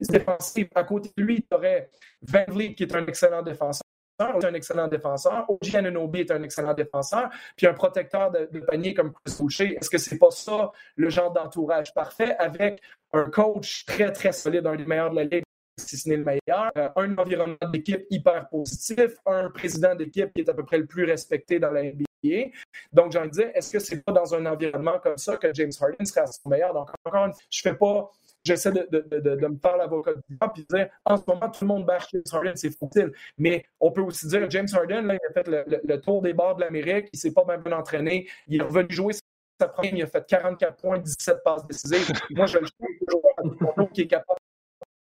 défensif, à côté de lui, tu aurais Van Vliet qui est un excellent défenseur, un excellent défenseur, OG Ananobi est un excellent défenseur, puis un protecteur de, panier comme Chris Boucher. Est-ce que c'est pas ça le genre d'entourage parfait avec un coach très, très solide, un des meilleurs de la Ligue, si ce n'est le meilleur, euh, un environnement d'équipe hyper positif, un président d'équipe qui est à peu près le plus respecté dans la NBA, donc, j'ai envie de dire, est-ce que c'est pas dans un environnement comme ça que James Harden serait à son meilleur? Donc, encore une fois, je fais pas j'essaie de, me faire l'avocat du temps puis de dire en ce moment, tout le monde bâche James Harden, c'est futile. Mais on peut aussi dire James Harden, là, il a fait le, tour des bords de l'Amérique, il s'est pas bien entraîné, il est revenu jouer sa première, il a fait 44 points, 17 passes décisives. Moi, je le trouve qui est capable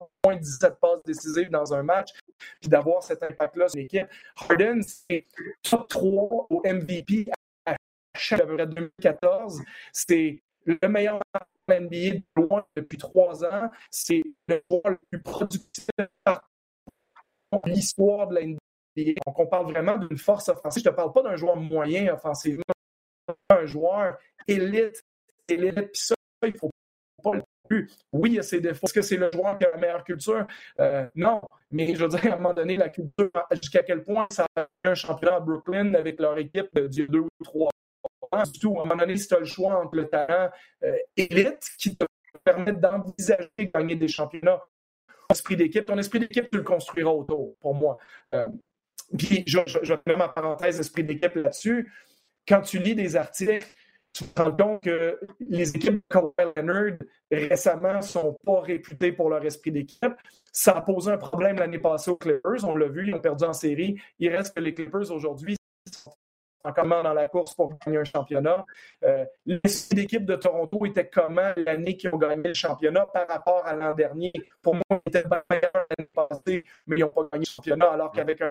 de points, 17 passes décisives dans un match, puis d'avoir cet impact-là sur l'équipe. Harden, c'est top 3 au MVP à chaque 2014. C'est le meilleur NBA de loin depuis trois ans. C'est le joueur le plus productif de l'histoire de la NBA. Donc, on parle vraiment d'une force offensive. Je ne te parle pas d'un joueur moyen offensivement, un joueur élite, élite. Puis ça, il ne faut pas le Oui, il y a ses défauts. Est-ce que c'est le joueur qui a la meilleure culture? Euh, non. Mais je veux dire, à un moment donné, la culture, jusqu'à quel point ça a un championnat à Brooklyn avec leur équipe a deux ou trois du tout. À un moment donné, si tu as le choix entre le talent euh, élite qui te permet d'envisager de gagner des championnats, ton esprit d'équipe, ton esprit d'équipe, tu le construiras autour, pour moi. Euh, puis, je, je, mets ma parenthèse esprit d'équipe là-dessus. Quand tu lis des articles, tu te rends compte que les équipes de Kawhi Leonard récemment ne sont pas réputées pour leur esprit d'équipe. Ça a posé un problème l'année passée aux Clippers. On l'a vu, ils ont perdu en série. Il reste que les Clippers aujourd'hui sont encore dans la course pour gagner un championnat. Euh, L'équipe de Toronto était comment l'année qu'ils ont gagné le championnat par rapport à l'an dernier? Pour moi, ils étaient meilleurs l'année passée, mais ils n'ont pas gagné le championnat, alors qu'avec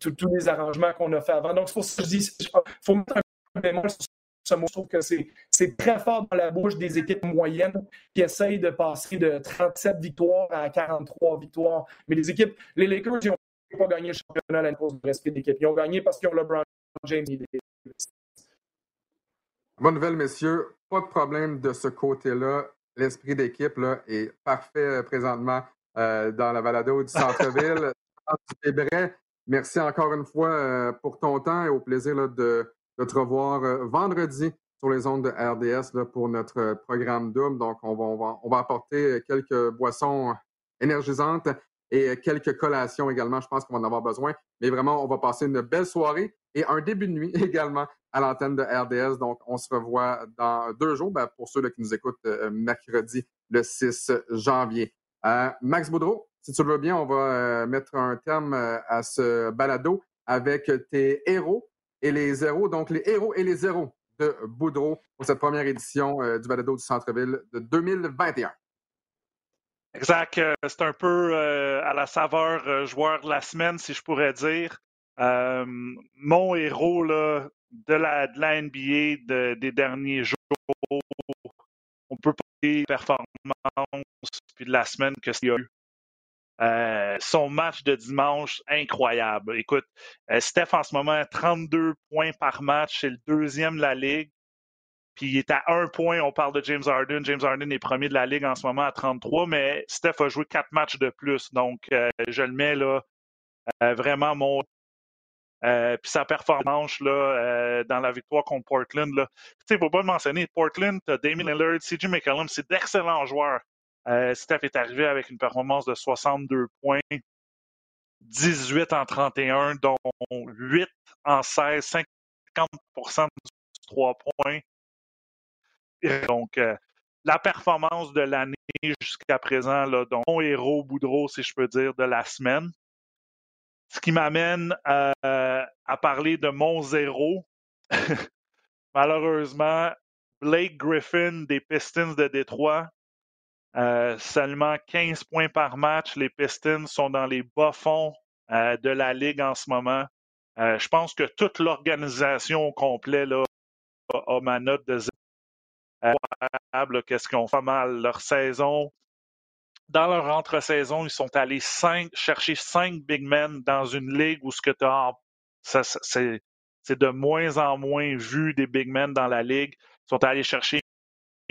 tous les arrangements qu'on a fait avant. Donc, c'est pour ça que je dis, il faut mettre un bémol sur ce mot. Je trouve que c'est très fort dans la bouche des équipes moyennes qui essayent de passer de 37 victoires à 43 victoires. Mais les équipes, les Lakers, ils n'ont pas gagné le championnat à la cause du respect d'équipe. Ils ont gagné parce qu'ils ont LeBron James Bonne nouvelle, messieurs. Pas de problème de ce côté-là. L'esprit d'équipe est parfait euh, présentement euh, dans la balado du centre-ville. merci encore une fois euh, pour ton temps et au plaisir de, te revoir vendredi sur les ondes de RDS pour notre programme double. Donc, on va, on va apporter quelques boissons énergisantes et quelques collations également. Je pense qu'on va en avoir besoin. Mais vraiment, on va passer une belle soirée et un début de nuit également à l'antenne de RDS. Donc, on se revoit dans deux jours ben, pour ceux qui nous écoutent euh, mercredi le 6 janvier. Euh, Max Boudreau, si tu le veux bien, on va euh, mettre un terme à ce balado avec tes héros et les zéros. Donc, les héros et les zéros de Boudreau pour cette première édition du balado du centre-ville de 2021. Exact. C'est un peu à la saveur joueur de la semaine, si je pourrais dire. mon héros, de la, NBA des derniers jours. On peut parler de performance puis de la semaine que a eu. Euh, son match de dimanche, incroyable. Écoute, euh, Steph en ce moment, 32 points par match, c'est le deuxième de la Ligue. Puis il est à un point, on parle de James Harden. James Harden est premier de la Ligue en ce moment à 33, mais Steph a joué quatre matchs de plus. Donc, euh, je le mets là, vraiment mon puis sa performance là, dans la victoire contre Portland. Il ne faut pas le mentionner. Portland, Damien Lillard, CJ McCollum, c'est d'excellents joueurs. Euh, Steph est arrivé avec une performance de 62 points, 18 en 31, dont 8 en 16, 50% du 3 points. Donc, la performance de l'année jusqu'à présent, là, dont mon héros Boudreau, si je peux dire, de la semaine. Ce qui m'amène euh, à, parler de mon zéro. Malheureusement, Blake Griffin des Pistons de Détroit, euh, seulement 15 points par match. Les Pistons sont dans les bas-fonds euh, de la Ligue en ce moment. je pense que toute l'organisation au complet là, a, ma note de zéro. Qu'est-ce qu'ils ont fait mal leur saison? dans leur entre-saison, ils sont allés chercher cinq big men dans une ligue où ce que tu as, c'est de moins en moins vu des big men dans la ligue. Ils sont allés chercher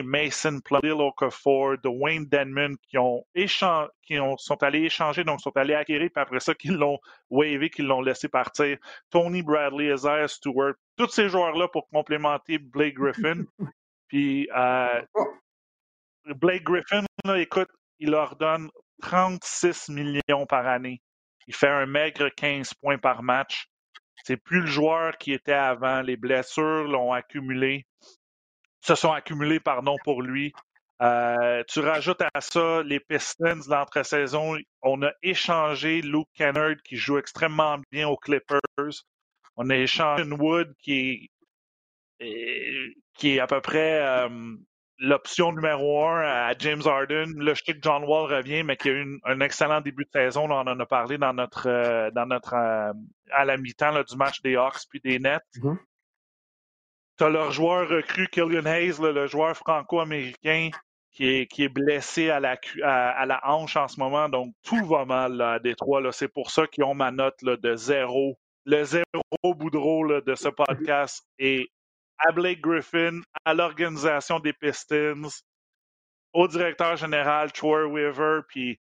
Mason Plumlee, Okafor, Dwayne Denman qui ont échangé, qui ont, sont allés échanger, donc sont allés acquérir, puis après ça, qu'ils l'ont wavé, qu'ils l'ont laissé partir. Tony Bradley, Isaiah Stewart, tous ces joueurs-là pour complémenter Blake Griffin. puis euh, Blake Griffin, là, écoute, il leur donne 36 millions par année. Il fait un maigre 15 points par match. C'est plus le joueur qui était avant. Les blessures l'ont accumulé, se sont accumulées, pardon, pour lui. Euh, tu rajoutes à ça les Pistons l'entre-saison. On a échangé Luke Kennard qui joue extrêmement bien aux Clippers. On a échangé Wood qui est, qui est à peu près euh, l'option numéro un à James Harden. Là, je sais que John Wall revient, mais qui a eu un excellent début de saison. on en a parlé dans notre, euh, dans notre euh, à la mi-temps du match des Hawks puis des Nets. Mm-hmm. Tu as leur joueur recru, Killian Hayes, le joueur franco-américain, qui est, qui est blessé à la, à, la hanche en ce moment. Donc, tout va mal à Détroit. C'est pour ça qu'ils ont ma note de zéro. Le zéro boudreau de ce podcast est à Blake Griffin, à l'organisation des Pistons, au directeur général Troy Weaver, puis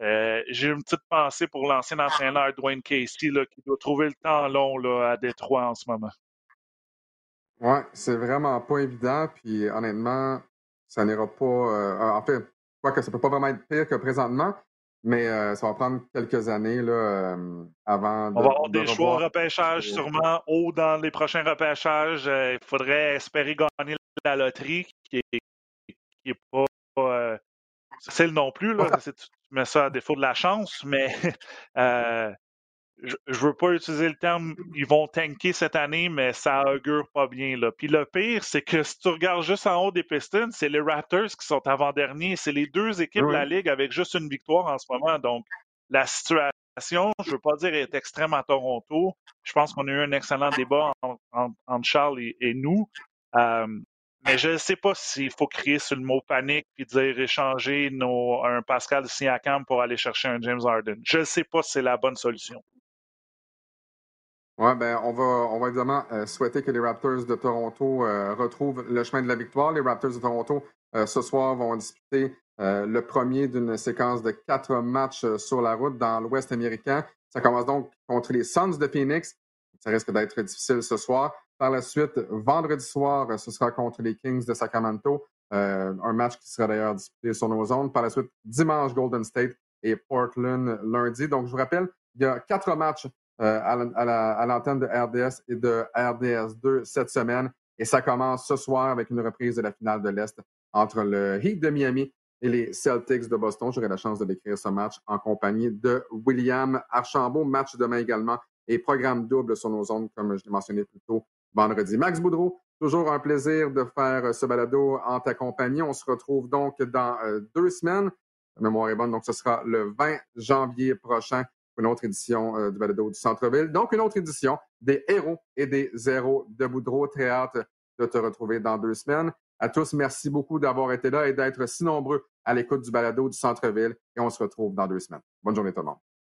euh, j'ai une petite pensée pour l'ancien entraîneur Dwayne Casey qui doit trouver le temps long là, à Détroit en ce moment. Oui, c'est vraiment pas évident. Puis honnêtement, ça n'ira pas. Euh, en fait, quoi que ça peut pas vraiment être pire que présentement, mais euh, ça va prendre quelques années là, euh, avant de. On va avoir des choix de repêchage sûrement haut dans les prochains repêchages. Euh, il faudrait espérer gagner la loterie, qui est, pas facile non plus. Là, tu mets ça à défaut de la chance, mais je, ne veux pas utiliser le terme ils vont tanker cette année, mais ça augure pas bien. Là. Puis le pire, c'est que si tu regardes juste en haut des Pistons, c'est les Raptors qui sont avant-derniers. C'est les deux équipes de la Ligue avec juste une victoire en ce moment. Donc, la situation, je veux pas dire, est extrême à Toronto. Je pense qu'on a eu un excellent débat entre Charles et, nous. mais je ne sais pas s'il faut crier sur le mot panique puis dire échanger nos, un Pascal Siakam pour aller chercher un James Harden. Je ne sais pas si c'est la bonne solution. Oui, ben, on va, on va évidemment euh, souhaiter que les Raptors de Toronto euh, retrouvent le chemin de la victoire. Les Raptors de Toronto, euh, ce soir, vont disputer le premier d'une séquence de quatre matchs sur la route dans l'Ouest américain. Ça commence donc contre les Suns de Phoenix. Ça risque d'être difficile ce soir. Par la suite, vendredi soir, ce sera contre les Kings de Sacramento. un match qui sera d'ailleurs disputé sur nos zones. Par la suite, dimanche, Golden State et Portland lundi. Donc, je vous rappelle, il y a quatre matchs à l'antenne de RDS et de RDS2 cette semaine. Et ça commence ce soir avec une reprise de la finale de l'Est entre le Heat de Miami et les Celtics de Boston. J'aurai la chance de décrire ce match en compagnie de William Archambault. Match demain également et programme double sur nos ondes, comme je l'ai mentionné plus tôt vendredi. Max Boudreau, toujours un plaisir de faire ce balado en ta compagnie. On se retrouve donc dans euh, deux semaines. La mémoire est bonne, donc ce sera le 20 janvier prochain une autre édition euh, du balado du Centre-Ville. Donc, une autre édition des héros et des zéros de Boudreau. Très hâte de te retrouver dans deux semaines. À tous, merci beaucoup d'avoir été là et d'être si nombreux à l'écoute du balado du Centre-Ville. Et on se retrouve dans deux semaines. Bonne journée tout le monde.